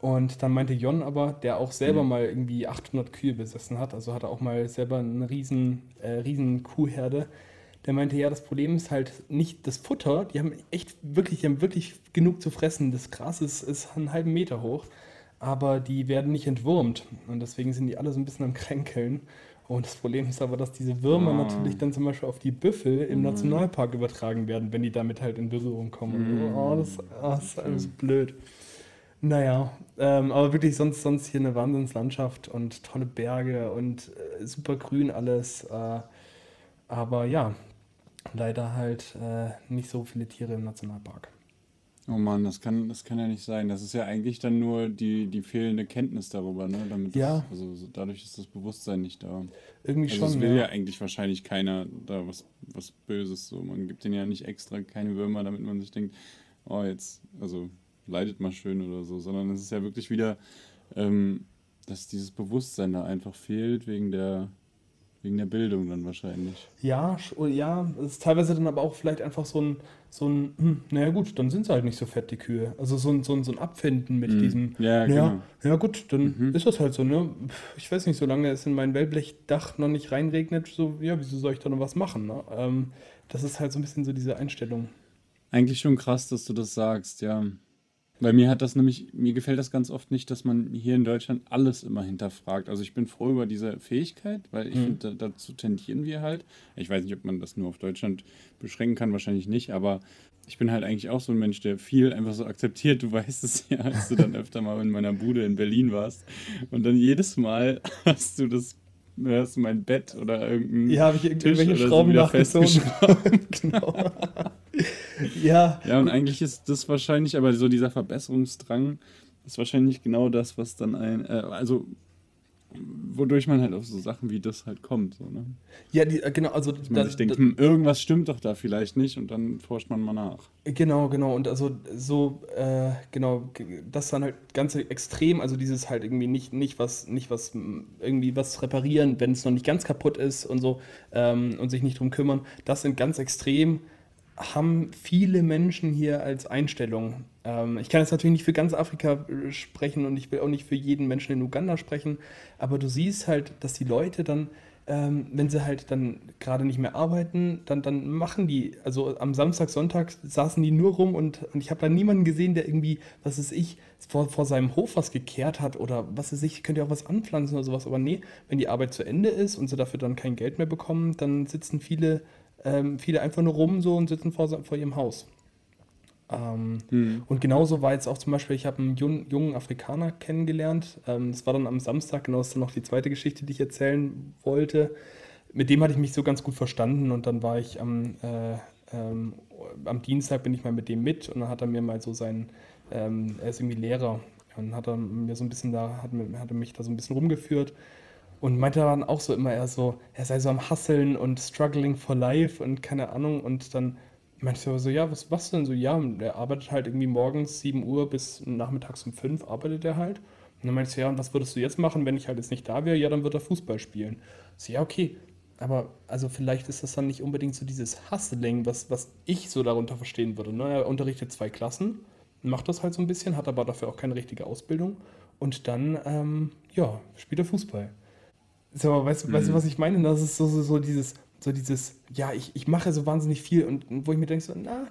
Und dann meinte Jon aber, der auch selber Mhm. mal irgendwie 800 Kühe besessen hat, also hat er auch mal selber eine riesen, äh, riesen Kuhherde, der meinte, ja, das Problem ist halt nicht das Futter, die haben echt wirklich, die haben wirklich genug zu fressen. Das Gras ist, ist einen halben Meter hoch, aber die werden nicht entwurmt. Und deswegen sind die alle so ein bisschen am Kränkeln. Und das Problem ist aber, dass diese Würmer Ah. natürlich dann zum Beispiel auf die Büffel im Mhm. Nationalpark übertragen werden, wenn die damit halt in Berührung kommen. Mhm. Oh, das, oh, das ist alles blöd. Naja, ähm, aber wirklich sonst, sonst hier eine Wahnsinnslandschaft und tolle Berge und äh, super grün alles. Äh, aber ja, leider halt äh, nicht so viele Tiere im Nationalpark. Oh Mann, das kann, das kann ja nicht sein. Das ist ja eigentlich dann nur die, die fehlende Kenntnis darüber, ne? Damit Ja. Das, also so- dadurch ist das Bewusstsein nicht da. Irgendwie Also schon. will ja Ja. eigentlich wahrscheinlich keiner da was, was Böses. So. Man gibt denen ja nicht extra keine Würmer, damit man sich denkt, oh jetzt, also leidet mal schön oder so, sondern es ist ja wirklich wieder, ähm, dass dieses Bewusstsein da einfach fehlt wegen der, wegen der Bildung dann wahrscheinlich. Ja, oh, ja, es ist teilweise dann aber auch vielleicht einfach so ein, so ein, hm, naja gut, dann sind sie halt nicht so fett, die Kühe. Also so ein, so ein, so ein Abfinden mit Mhm. diesem, Ja, ja, genau. ja gut, dann Mhm. ist das halt so, ne? Ich weiß nicht, solange es in mein Wellblechdach noch nicht reinregnet, so, ja, wieso soll ich da noch was machen, ne? Ähm, das ist halt so ein bisschen so diese Einstellung. Eigentlich schon krass, dass du das sagst, ja. Weil mir hat das nämlich, mir gefällt das ganz oft nicht, dass man hier in Deutschland alles immer hinterfragt. Also ich bin froh über diese Fähigkeit, weil ich Mhm. finde, da, dazu tendieren wir halt. Ich weiß nicht, ob man das nur auf Deutschland beschränken kann, wahrscheinlich nicht, aber ich bin halt eigentlich auch so ein Mensch, der viel einfach so akzeptiert. Du weißt es ja, als du dann öfter mal in meiner Bude in Berlin warst. Und dann jedes Mal hast du das, hast du mein Bett oder irgendein Ja, habe ich Tisch irgendwelche so Schrauben nachgezogen. genau. ja, Ja, und eigentlich ist das wahrscheinlich, aber so dieser Verbesserungsdrang ist wahrscheinlich genau das, was dann ein, äh, also wodurch man halt auf so Sachen wie das halt kommt. So, ne? Ja, die, äh, genau, also Dass man da, sich denkt, hm, irgendwas stimmt doch da vielleicht nicht und dann forscht man mal nach. Genau, genau. Und also so, äh, genau, das dann halt ganz extrem, also dieses halt irgendwie nicht, nicht was, nicht was, irgendwie was reparieren, wenn es noch nicht ganz kaputt ist und so ähm, und sich nicht drum kümmern, das sind ganz extrem haben viele Menschen hier als Einstellung. Ähm, ich kann jetzt natürlich nicht für ganz Afrika äh, sprechen und ich will auch nicht für jeden Menschen in Uganda sprechen, aber du siehst halt, dass die Leute dann, ähm, wenn sie halt dann gerade nicht mehr arbeiten, dann, dann machen die, also am Samstag, Sonntag saßen die nur rum und, und ich habe da niemanden gesehen, der irgendwie, was ist ich, vor, vor seinem Hof was gekehrt hat oder was ist ich, könnt ihr auch was anpflanzen oder sowas, aber nee, wenn die Arbeit zu Ende ist und sie dafür dann kein Geld mehr bekommen, dann sitzen viele ähm, viele einfach nur rum so und sitzen vor, vor ihrem Haus. Ähm, mhm. Und genauso war jetzt auch zum Beispiel, ich habe einen jungen, jungen Afrikaner kennengelernt. Ähm, das war dann am Samstag, genau, das ist dann noch die zweite Geschichte, die ich erzählen wollte. Mit dem hatte ich mich so ganz gut verstanden und dann war ich am, äh, ähm, am Dienstag bin ich mal mit dem mit und dann hat er mir mal so sein, ähm, er ist irgendwie Lehrer und hat er mir so ein bisschen da, hat, hat er mich da so ein bisschen rumgeführt und meinte dann auch so immer, er so, er sei so am Hasseln und struggling for life und keine Ahnung. Und dann meinte ich so, ja, was, was denn so? Ja, der arbeitet halt irgendwie morgens 7 Uhr bis nachmittags um 5 arbeitet er halt. Und dann meinte ich so, ja, und was würdest du jetzt machen, wenn ich halt jetzt nicht da wäre? Ja, dann wird er Fußball spielen. So, ja, okay. Aber also vielleicht ist das dann nicht unbedingt so dieses Hustling, was, was ich so darunter verstehen würde. Ne? Er unterrichtet zwei Klassen, macht das halt so ein bisschen, hat aber dafür auch keine richtige Ausbildung. Und dann, ähm, ja, spielt er Fußball. So, weißt, mhm. weißt du, mhm. was ich meine? Das ist so, so, so dieses, so dieses, ja, ich, ich mache so wahnsinnig viel und wo ich mir denke, so, na,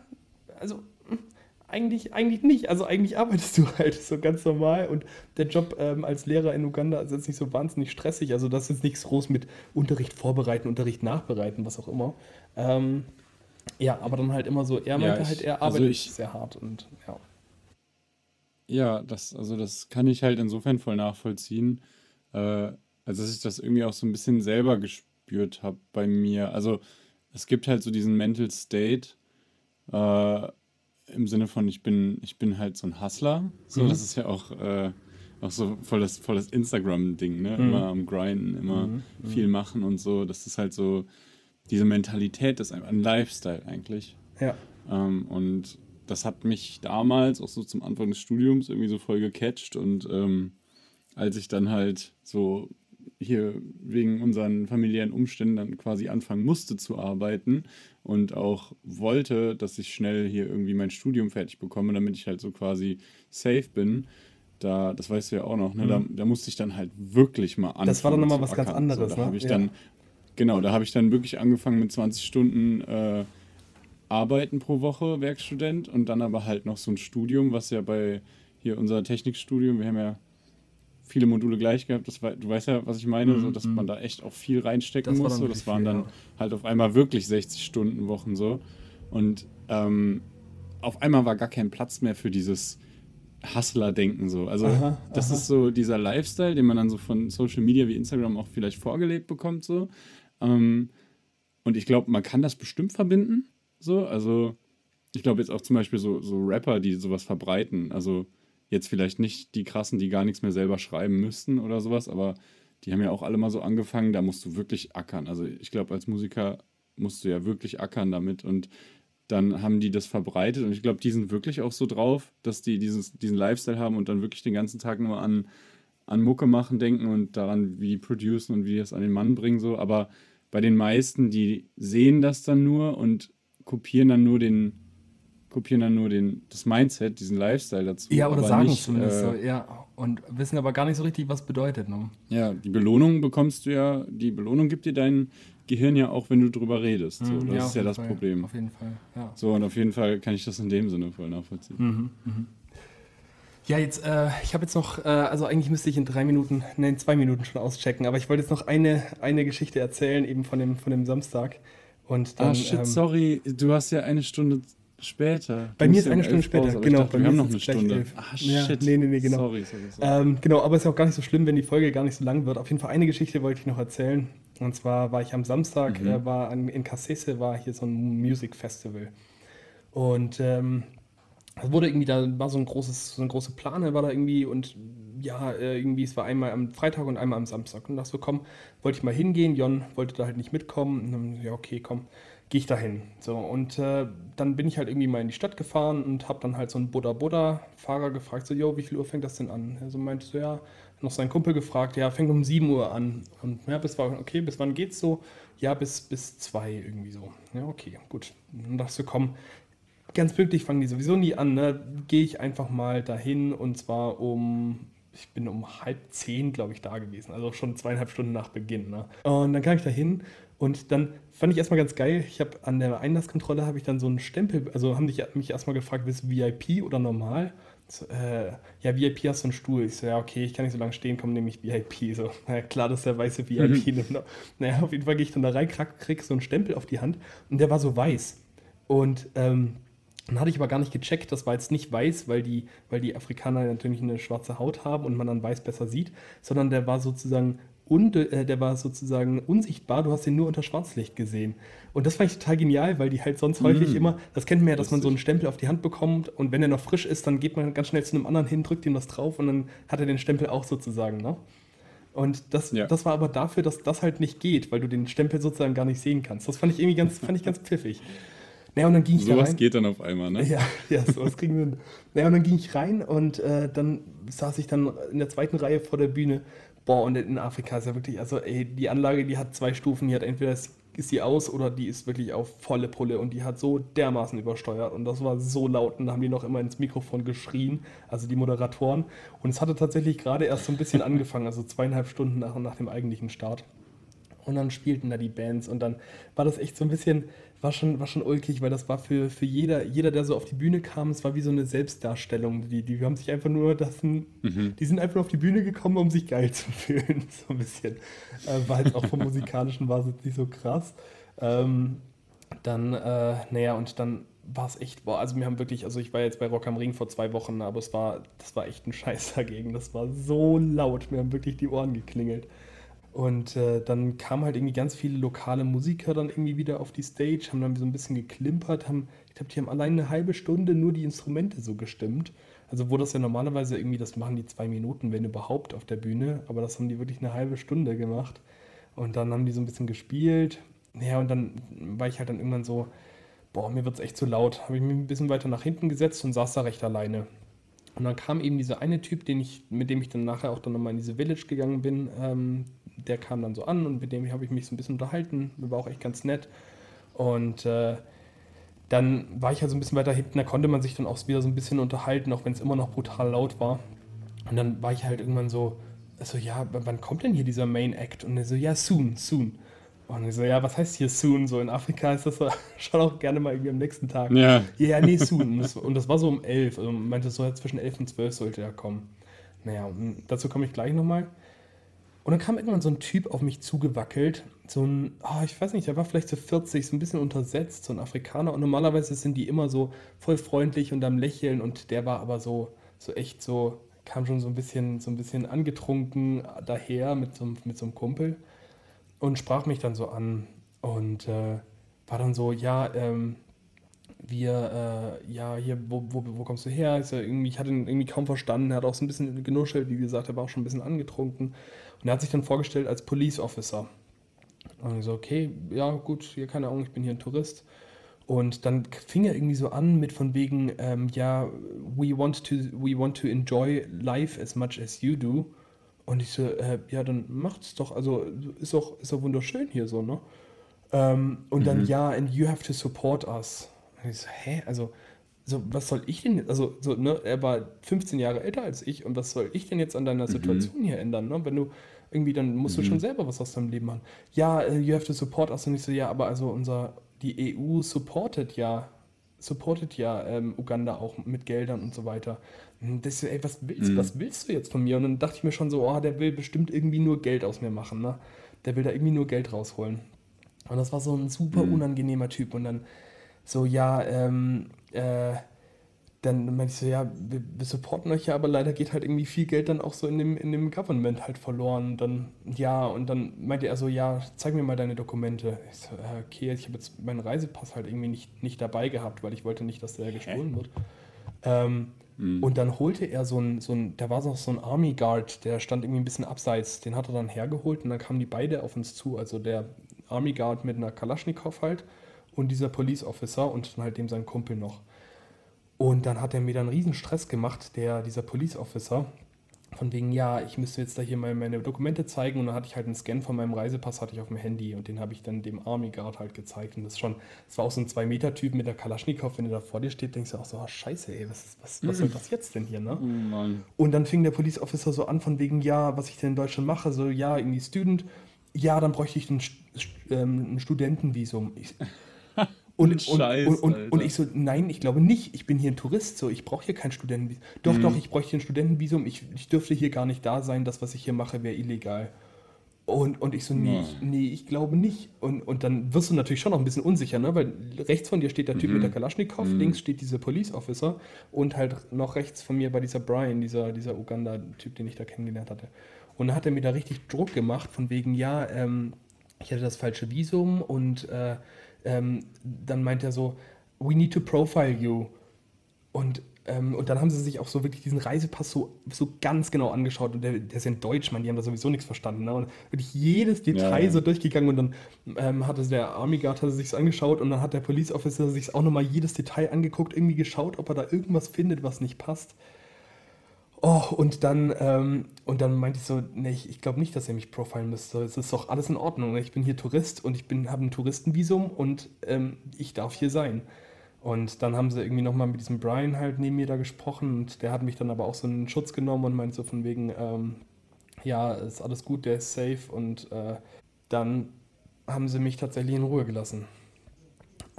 also hm, eigentlich, eigentlich nicht. Also eigentlich arbeitest du halt so ganz normal und der Job ähm, als Lehrer in Uganda ist jetzt nicht so wahnsinnig stressig. Also das ist nichts groß mit Unterricht vorbereiten, Unterricht nachbereiten, was auch immer. Ähm, ja, aber dann halt immer so, er meinte ja, ich, halt, er also arbeitet also ich, sehr hart und ja. Ja, das, also das kann ich halt insofern voll nachvollziehen. Äh, also, dass ich das irgendwie auch so ein bisschen selber gespürt habe bei mir. Also, es gibt halt so diesen Mental State äh, im Sinne von, ich bin, ich bin halt so ein Hustler. So, mhm. das ist ja auch, äh, auch so voll das, voll das Instagram-Ding, ne? Mhm. Immer am Grinden, immer mhm. mhm. viel machen und so. Das ist halt so, diese Mentalität ist ein Lifestyle eigentlich. Ja. Ähm, und das hat mich damals auch so zum Anfang des Studiums irgendwie so voll gecatcht und ähm, als ich dann halt so hier wegen unseren familiären Umständen dann quasi anfangen musste zu arbeiten und auch wollte, dass ich schnell hier irgendwie mein Studium fertig bekomme, damit ich halt so quasi safe bin. Da, das weißt du ja auch noch, ne? Mhm. Da, da, musste ich dann halt wirklich mal anfangen. Das war dann nochmal was ganz anderes, so, da ne? ich ja. dann, genau, da habe ich dann wirklich angefangen mit 20 Stunden äh, Arbeiten pro Woche, Werkstudent, und dann aber halt noch so ein Studium, was ja bei hier unser Technikstudium, wir haben ja viele Module gleich gehabt. Das war, du weißt ja, was ich meine, mhm. so, dass man mhm. da echt auch viel reinstecken das muss. So. Das waren dann halt auf einmal wirklich 60 Stunden Wochen so. Und ähm, auf einmal war gar kein Platz mehr für dieses Hustler-Denken so. Also aha, das aha. ist so dieser Lifestyle, den man dann so von Social Media wie Instagram auch vielleicht vorgelebt bekommt so. Ähm, und ich glaube, man kann das bestimmt verbinden so. Also ich glaube jetzt auch zum Beispiel so, so Rapper, die sowas verbreiten. Also Jetzt vielleicht nicht die krassen, die gar nichts mehr selber schreiben müssten oder sowas, aber die haben ja auch alle mal so angefangen, da musst du wirklich ackern. Also ich glaube, als Musiker musst du ja wirklich ackern damit und dann haben die das verbreitet und ich glaube, die sind wirklich auch so drauf, dass die dieses, diesen Lifestyle haben und dann wirklich den ganzen Tag nur an, an Mucke machen denken und daran, wie die producen und wie die das an den Mann bringen, so. Aber bei den meisten, die sehen das dann nur und kopieren dann nur den, kopieren dann nur den, das Mindset, diesen Lifestyle dazu. Ja, oder sagen es zumindest äh, so, ja. Und wissen aber gar nicht so richtig, was bedeutet. Ne? Ja, die Belohnung bekommst du ja, die Belohnung gibt dir dein Gehirn ja auch, wenn du drüber redest. So. Mhm, das ja, ist ja das Fall, Problem. Auf jeden Fall, ja. So, und auf jeden Fall kann ich das in dem Sinne voll nachvollziehen. Mhm, mhm. Ja, jetzt, äh, ich habe jetzt noch, äh, also eigentlich müsste ich in drei Minuten, nein, zwei Minuten schon auschecken, aber ich wollte jetzt noch eine, eine Geschichte erzählen, eben von dem, von dem Samstag. Und dann, ah, shit, ähm, sorry, du hast ja eine Stunde später. Bei mir ist eine Stunde später, Pause, genau. Dachte, bei wir haben noch eine Stunde. Ach, shit. Ja, nee, nee, nee, genau. Sorry, sorry, sorry. Ähm, genau, aber es ist auch gar nicht so schlimm, wenn die Folge gar nicht so lang wird. Auf jeden Fall eine Geschichte wollte ich noch erzählen. Und zwar war ich am Samstag, mhm. äh, war an, in Cassese, war hier so ein Music Festival. Und ähm, es wurde irgendwie, da war so ein großes, so eine große Plane war da irgendwie und ja, äh, irgendwie, es war einmal am Freitag und einmal am Samstag. Und dachte so, komm, wollte ich mal hingehen. Jon wollte da halt nicht mitkommen. Und dann, ja, okay, komm, gehe ich da hin. So, und äh, dann bin ich halt irgendwie mal in die Stadt gefahren und habe dann halt so einen Buddha-Buddha-Fahrer gefragt, so, jo, wie viel Uhr fängt das denn an? Er so meinte so, ja, noch seinen Kumpel gefragt, ja, fängt um 7 Uhr an. Und ja, bis war, okay, bis wann geht's so? Ja, bis, bis 2 irgendwie so. Ja, okay, gut. Dann dachte ich so, komm, ganz pünktlich fangen die sowieso nie an, ne? Gehe ich einfach mal dahin und zwar um ich bin um halb zehn, glaube ich, da gewesen. Also schon zweieinhalb Stunden nach Beginn. Ne? Und dann kam ich da hin und dann fand ich erstmal ganz geil. Ich habe an der Einlasskontrolle habe ich dann so einen Stempel, also haben dich, mich erstmal gefragt, bist du VIP oder normal? So, äh, ja, VIP hast du einen Stuhl. Ich so, ja, okay, ich kann nicht so lange stehen, komm, nehme ich VIP. So, naja, klar, dass der weiße VIP mhm. nimmt. Naja, auf jeden Fall gehe ich dann da rein, krieg, krieg so einen Stempel auf die Hand und der war so weiß. Und ähm, dann hatte ich aber gar nicht gecheckt, das war jetzt nicht weiß, weil die, weil die Afrikaner natürlich eine schwarze Haut haben und man dann weiß besser sieht, sondern der war sozusagen und äh, der war sozusagen unsichtbar, du hast ihn nur unter Schwarzlicht gesehen. Und das fand ich total genial, weil die halt sonst mm. häufig immer, das kennt man ja, dass man so einen Stempel auf die Hand bekommt und wenn er noch frisch ist, dann geht man ganz schnell zu einem anderen hin, drückt ihm was drauf und dann hat er den Stempel auch sozusagen, ne? Und das, ja. das war aber dafür, dass das halt nicht geht, weil du den Stempel sozusagen gar nicht sehen kannst. Das fand ich irgendwie ganz, fand ich ganz pfiffig. Naja, und dann ging ich so da rein. geht dann auf einmal, ne? Ja, ja sowas kriegen wir. Naja, und dann ging ich rein und äh, dann saß ich dann in der zweiten Reihe vor der Bühne Boah, und in Afrika ist ja wirklich, also ey, die Anlage, die hat zwei Stufen, die hat entweder ist, die aus oder die ist wirklich auf volle Pulle und die hat so dermaßen übersteuert und das war so laut und da haben die noch immer ins Mikrofon geschrien, also die Moderatoren. Und es hatte tatsächlich gerade erst so ein bisschen angefangen, also zweieinhalb Stunden nach, nach dem eigentlichen Start. Und dann spielten da die Bands und dann war das echt so ein bisschen, war schon, war schon ulkig, weil das war für, für jeder, jeder, der so auf die Bühne kam, es war wie so eine Selbstdarstellung. Die, die haben sich einfach nur, das, mhm. die sind einfach auf die Bühne gekommen, um sich geil zu fühlen, so ein bisschen. Äh, war halt auch vom Musikalischen war es jetzt nicht so krass. Ähm, dann, äh, naja, und dann war es echt, boah, also wir haben wirklich, also ich war jetzt bei Rock am Ring vor zwei Wochen, aber es war, das war echt ein Scheiß dagegen. Das war so laut, mir haben wirklich die Ohren geklingelt. Und äh, dann kamen halt irgendwie ganz viele lokale Musiker dann irgendwie wieder auf die Stage, haben dann so ein bisschen geklimpert, haben, ich glaube, die haben allein eine halbe Stunde nur die Instrumente so gestimmt. Also wo das ja normalerweise irgendwie, das machen die zwei Minuten, wenn überhaupt, auf der Bühne, aber das haben die wirklich eine halbe Stunde gemacht. Und dann haben die so ein bisschen gespielt. Ja, und dann war ich halt dann irgendwann so, boah, mir wird es echt zu laut. Habe ich mich ein bisschen weiter nach hinten gesetzt und saß da recht alleine. Und dann kam eben dieser eine Typ, den ich, mit dem ich dann nachher auch dann nochmal in diese Village gegangen bin, ähm, der kam dann so an und mit dem habe ich mich so ein bisschen unterhalten. War auch echt ganz nett. Und äh, dann war ich halt so ein bisschen weiter hinten, da konnte man sich dann auch wieder so ein bisschen unterhalten, auch wenn es immer noch brutal laut war. Und dann war ich halt irgendwann so, so, ja, wann kommt denn hier dieser Main Act? Und er so, ja, soon, soon. Und ich so, ja, was heißt hier soon? So in Afrika ist das schon auch gerne mal irgendwie am nächsten Tag. Ja. Ja, nee, soon. Und das, und das war so um elf. Also meinte so, zwischen elf und zwölf sollte er kommen. Naja, dazu komme ich gleich nochmal. Und dann kam irgendwann so ein Typ auf mich zugewackelt, so ein, oh, ich weiß nicht, der war vielleicht so 40, so ein bisschen untersetzt, so ein Afrikaner. Und normalerweise sind die immer so voll freundlich und am Lächeln und der war aber so, so echt so, kam schon so ein bisschen, so ein bisschen angetrunken daher mit so, mit so einem Kumpel und sprach mich dann so an und äh, war dann so, ja, ähm, wir, äh, ja, hier, wo, wo, wo kommst du her? Ist ja irgendwie, ich hatte ihn irgendwie kaum verstanden, er hat auch so ein bisschen genuschelt, wie gesagt, er war auch schon ein bisschen angetrunken. Und er hat sich dann vorgestellt als Police Officer. Und ich so, okay, ja, gut, hier keine Ahnung, ich bin hier ein Tourist. Und dann fing er irgendwie so an mit von wegen, ähm, ja, we want to, we want to enjoy life as much as you do. Und ich so, äh, ja, dann macht's doch, also ist doch, ist doch wunderschön hier so, ne? Ähm, und mhm. dann, ja, and you have to support us. Und ich so, hä? Also, so, was soll ich denn, also, so, ne, er war 15 Jahre älter als ich und was soll ich denn jetzt an deiner mhm. Situation mhm. hier ändern, ne? Wenn du irgendwie, dann musst mhm. du schon selber was aus deinem Leben machen. Ja, uh, you have to support us und ich so, ja, aber also unser, die EU supportet ja, supportet ja ähm, Uganda auch mit Geldern und so weiter. Das, ey, was willst, mhm. was willst du jetzt von mir? Und dann dachte ich mir schon so, oh, der will bestimmt irgendwie nur Geld aus mir machen, ne? Der will da irgendwie nur Geld rausholen. Und das war so ein super mhm. unangenehmer Typ. Und dann so, ja, ähm, äh, dann meinte ich so, ja, wir, wir, supporten euch ja, aber leider geht halt irgendwie viel Geld dann auch so in dem, in dem Government halt verloren. Und dann, ja, und dann meinte er so, ja, zeig mir mal deine Dokumente. Ich so, okay, ich habe jetzt meinen Reisepass halt irgendwie nicht, nicht dabei gehabt, weil ich wollte nicht, dass der gestohlen wird. Ähm, Mhm. Und dann holte er so ein, so ein, da war noch so ein Army Guard, der stand irgendwie ein bisschen abseits, den hat er dann hergeholt und dann kamen die beide auf uns zu. Also der Army Guard mit einer Kalaschnikow halt und dieser Police Officer und dann halt dem sein Kumpel noch. Und dann hat er mir dann riesen Stress gemacht, der, dieser Police Officer, von wegen, ja, ich müsste jetzt da hier mal meine Dokumente zeigen. Und dann hatte ich halt einen Scan von meinem Reisepass hatte ich auf dem Handy. Und den habe ich dann dem Army Guard halt gezeigt. Und das schon, das war auch so ein 2-Meter-Typ mit der Kalaschnikow, wenn der da vor dir steht, denkst du auch so, oh, scheiße, ey, was, was, was soll das jetzt denn hier, ne? Oh und dann fing der Police Officer so an von wegen, ja, was ich denn in Deutschland mache, so, ja, irgendwie Student, ja, dann bräuchte ich ein, ähm, ein Studentenvisum. Ich, und, Scheiß, und, und, und, ich so, nein, ich glaube nicht. Ich bin hier ein Tourist, so ich brauche hier kein Studentenvisum. Doch, mhm. doch, ich bräuchte ein Studentenvisum. Ich, ich dürfte hier gar nicht da sein. Das, was ich hier mache, wäre illegal. Und, und ich so, nee, ich, nee, ich glaube nicht. Und, und dann wirst du natürlich schon noch ein bisschen unsicher, ne? weil rechts von dir steht der Typ mhm. mit der Kalaschnikow, mhm. links steht dieser Police Officer und halt noch rechts von mir bei dieser Brian, dieser, dieser Uganda-Typ, den ich da kennengelernt hatte. Und dann hat er mir da richtig Druck gemacht, von wegen, ja, ähm, ich hatte das falsche Visum und äh, ähm, dann meint er so, we need to profile you. Und, ähm, und dann haben sie sich auch so wirklich diesen Reisepass so, so ganz genau angeschaut. Und der, der ist ja in Deutsch, man, die haben da sowieso nichts verstanden. Ne? Und wirklich jedes Detail ja, ja. so durchgegangen. Und dann ähm, hatte der Army Guard hatte sich angeschaut und dann hat der Police Officer sich auch nochmal jedes Detail angeguckt, irgendwie geschaut, ob er da irgendwas findet, was nicht passt. Oh, und dann, ähm, und dann meinte ich so, nee, ich, ich glaube nicht, dass ihr mich profilen müsst. Es ist doch alles in Ordnung. Ich bin hier Tourist und ich habe ein Touristenvisum und ähm, ich darf hier sein. Und dann haben sie irgendwie nochmal mit diesem Brian halt neben mir da gesprochen und der hat mich dann aber auch so in den Schutz genommen und meinte so von wegen, ähm, ja, ist alles gut, der ist safe und äh, dann haben sie mich tatsächlich in Ruhe gelassen.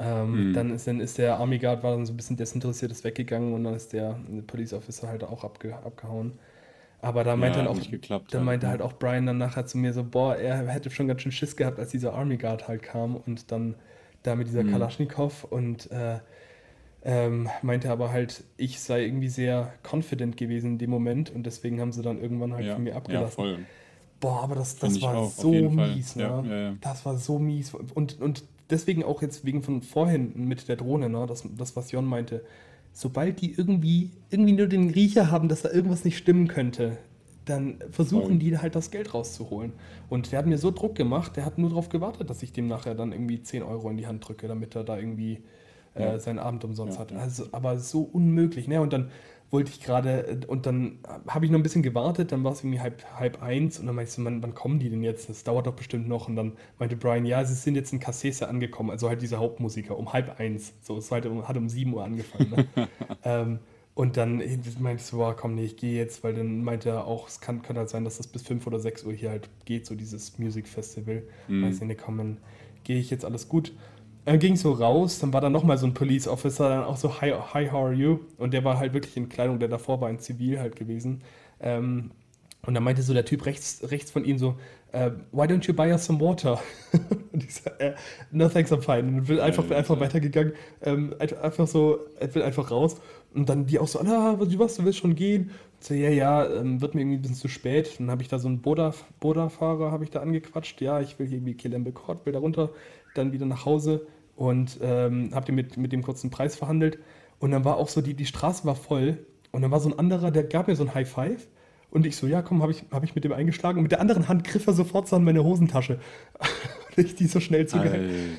Ähm, mhm. Dann, ist, dann ist der Army Guard war dann so ein bisschen desinteressiert, ist weggegangen und dann ist der Police Officer halt auch abge, abgehauen. Aber da meinte ja, dann auch, geklappt, dann meinte halt auch Brian dann nachher zu mir so, boah, er hätte schon ganz schön Schiss gehabt, als dieser Army Guard halt kam und dann da mit dieser mhm. Kalaschnikow und äh, ähm, meinte aber halt, ich sei irgendwie sehr confident gewesen in dem Moment und deswegen haben sie dann irgendwann halt ja, von mir abgelassen. Ja, voll. Boah, aber das, das war auch, so mies, ne? Ja, ja, das war so mies. Und, und deswegen auch jetzt wegen von vorhin mit der Drohne, ne, das, das was Jon meinte, sobald die irgendwie, irgendwie nur den Riecher haben, dass da irgendwas nicht stimmen könnte, dann versuchen die halt das Geld rauszuholen. Und der hat mir so Druck gemacht, der hat nur darauf gewartet, dass ich dem nachher dann irgendwie 10 Euro in die Hand drücke, damit er da irgendwie äh, seinen Abend umsonst hat. Also, aber so unmöglich. Ne? Und dann wollte ich gerade, äh, und dann habe ich noch ein bisschen gewartet, dann war es irgendwie halb, halb eins und dann meinte ich so, wann, wann kommen die denn jetzt? Das dauert doch bestimmt noch. Und dann meinte Brian, ja, sie sind jetzt in Cassese angekommen, also halt dieser Hauptmusiker, um halb eins. So, es halt um, hat um sieben Uhr angefangen. Ne? ähm, und dann meinte ich so, boah, komm, nee, ich gehe jetzt, weil dann meinte er auch, es kann, kann halt sein, dass das bis fünf oder sechs Uhr hier halt geht, so dieses Music Festival. Mhm. Weiß ich, nee, komm, dann gehe ich jetzt alles gut. Dann ging so raus, dann war da nochmal so ein Police Officer, dann auch so, hi, hi, how are you? Und der war halt wirklich in Kleidung, der davor war in Zivil halt gewesen. Ähm, und dann meinte so der Typ rechts, rechts von ihm so, uh, why don't you buy us some water? und ich so, äh, no thanks, I'm fine. Und will einfach, ja, einfach weitergegangen, ähm, einfach so, er will einfach raus. Und dann die auch so, ah, was, du willst schon gehen? Und so, ja, ja, ähm, wird mir irgendwie ein bisschen zu spät. Dann habe ich da so einen Boda-Fahrer, habe ich da angequatscht. Ja, ich will hier irgendwie Kilembe Court, will da runter dann wieder nach Hause und ähm, habe den mit, mit dem kurzen Preis verhandelt. Und dann war auch so, die, die Straße war voll. Und dann war so ein anderer, der gab mir so ein High Five. Und ich so, ja, komm, habe ich, hab ich mit dem eingeschlagen. Und mit der anderen Hand griff er sofort so an meine Hosentasche. und ich die so schnell zugehalten.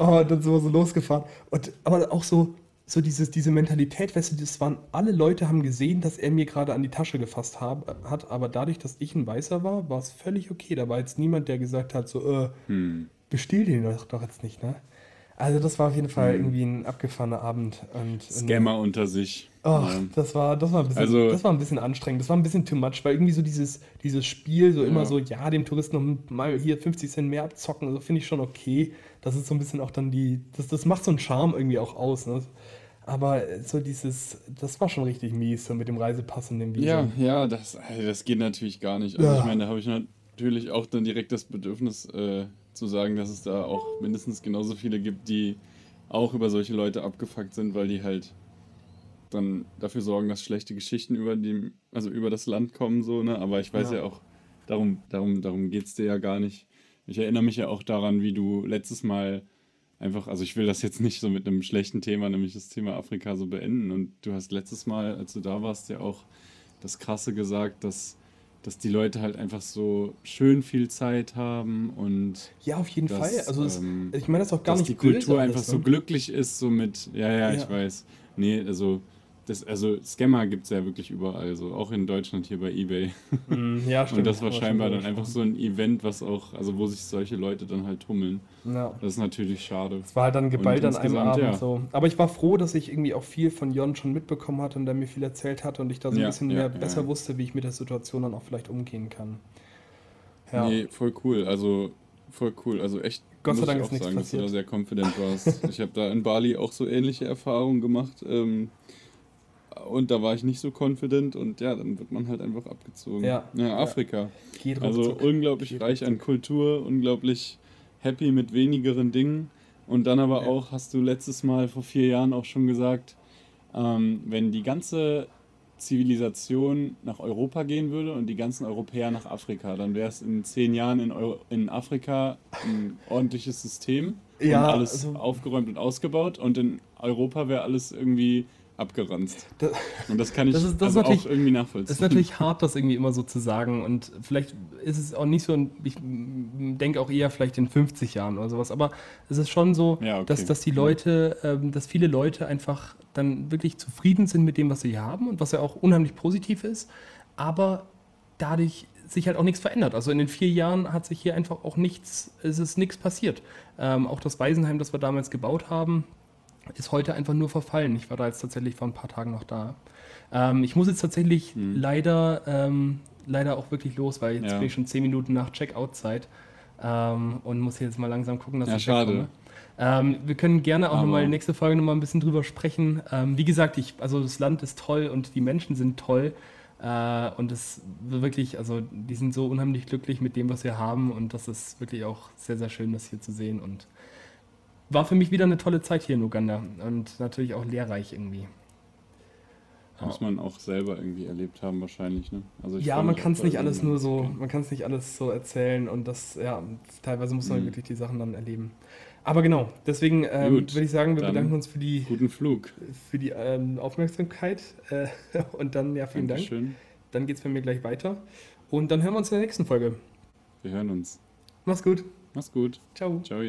Oh, und dann sind wir so losgefahren. Und, aber auch so, so dieses, diese Mentalität, weißt du, das waren, alle Leute haben gesehen, dass er mir gerade an die Tasche gefasst hab, hat, aber dadurch, dass ich ein Weißer war, war es völlig okay. Da war jetzt niemand, der gesagt hat, so, äh, hm bestiel den doch, doch jetzt nicht, ne? Also das war auf jeden Fall mhm. irgendwie ein abgefahrener Abend. Und, Scammer unter sich. Oh, ja. das, war, das, war ein bisschen, also, das war ein bisschen anstrengend. Das war ein bisschen too much, weil irgendwie so dieses, dieses Spiel, so immer ja. so, ja, dem Touristen noch mal hier 50 Cent mehr abzocken, so finde ich schon okay. Das ist so ein bisschen auch dann die, das, das macht so einen Charme irgendwie auch aus. Ne? Aber so dieses, das war schon richtig mies, so mit dem Reisepass und dem Visum. Ja, ja, das, das geht natürlich gar nicht. Also ja. ich meine, da habe ich natürlich auch dann direkt das Bedürfnis, äh, zu sagen, dass es da auch mindestens genauso viele gibt, die auch über solche Leute abgefuckt sind, weil die halt dann dafür sorgen, dass schlechte Geschichten über die, also über das Land kommen, so, ne? Aber ich weiß ja, ja auch, darum, darum, darum geht es dir ja gar nicht. Ich erinnere mich ja auch daran, wie du letztes Mal einfach, also ich will das jetzt nicht so mit einem schlechten Thema, nämlich das Thema Afrika so beenden. Und du hast letztes Mal, als du da warst, ja auch das Krasse gesagt, dass, dass die Leute halt einfach so schön viel Zeit haben und Ja, auf jeden dass, Fall. Also es, ähm, ich meine das auch gar dass nicht die Kultur einfach alles, so ne? glücklich ist, so mit, ja, ja, Ja. ich weiß. Nee, also, das, also Scammer gibt es ja wirklich überall, so auch in Deutschland hier bei Ebay. Mm, Ja, stimmt. und das war scheinbar dann einfach so ein Event, was auch, also wo sich solche Leute dann halt tummeln. Ja. Das ist natürlich schade. Es war halt dann geballt an einem Abend ja. so. Aber ich war froh, dass ich irgendwie auch viel von Jon schon mitbekommen hatte und der mir viel erzählt hatte und ich da so ein Ja, bisschen mehr besser wusste, wie ich mit der Situation dann auch vielleicht umgehen kann. Ja. Nee, voll cool. Also voll cool. Also echt. Gott sei muss Dank ist auch nichts sagen, dass du da passiert. sehr confident warst. ich habe da in Bali auch so ähnliche Erfahrungen gemacht. Ähm, und da war ich nicht so confident und ja, dann wird man halt einfach abgezogen. Ja, ja. Afrika. Geht Also unglaublich Geht reich an Kultur, unglaublich happy mit wenigeren Dingen. Und dann aber Ja. auch, hast du letztes Mal vor vier Jahren auch schon gesagt, ähm, wenn die ganze Zivilisation nach Europa gehen würde und die ganzen Europäer nach Afrika, dann wäre es in zehn Jahren in, Euro in Afrika ein ordentliches System Ja, und alles also- aufgeräumt und ausgebaut und in Europa wäre alles irgendwie abgeranzt. Das, Und das kann ich Das ist- das also auch irgendwie nachvollziehen. Es ist natürlich hart, das irgendwie immer so zu sagen. Und vielleicht ist es auch nicht so, ich denke auch eher vielleicht in 50 Jahren oder sowas. Aber es ist schon so, Ja, okay. dass, dass die Leute, ähm, dass viele Leute einfach dann wirklich zufrieden sind mit dem, was sie hier haben und was ja auch unheimlich positiv ist. Aber dadurch sich halt auch nichts verändert. Also in den vier Jahren hat sich hier einfach auch nichts, es ist nichts passiert. Ähm, auch das Waisenheim, das wir damals gebaut haben, ist heute einfach nur verfallen. Ich war da jetzt tatsächlich vor ein paar Tagen noch da. Ähm, ich muss jetzt tatsächlich Hm. leider, ähm, leider auch wirklich los, weil jetzt Ja. bin ich schon zehn Minuten nach Checkout-Zeit ähm, und muss jetzt mal langsam gucken, dass Ja, ich schade. wegkomme. Ähm, wir können gerne auch nochmal in der nächsten Folge nochmal ein bisschen drüber sprechen. Ähm, wie gesagt, ich, also das Land ist toll und die Menschen sind toll. Äh, und es wirklich, also die sind so unheimlich glücklich mit dem, was wir haben. Und das ist wirklich auch sehr, sehr schön, das hier zu sehen. Und war für mich wieder eine tolle Zeit hier in Uganda und natürlich auch lehrreich irgendwie. Muss man auch selber irgendwie erlebt haben wahrscheinlich, ne? Also ja, man kann es nicht alles nur so, man kann es nicht alles so erzählen und das, ja, teilweise muss man Mhm. wirklich die Sachen dann erleben. Aber genau, deswegen ähm, Gut, würde ich sagen, wir bedanken uns für die, Guten Flug. für die ähm, Aufmerksamkeit äh, und dann, ja, vielen Dank. Dankeschön. Dann geht es bei mir gleich weiter und dann hören wir uns in der nächsten Folge. Wir hören uns. Mach's gut. Mach's gut. Ciao. Ciao.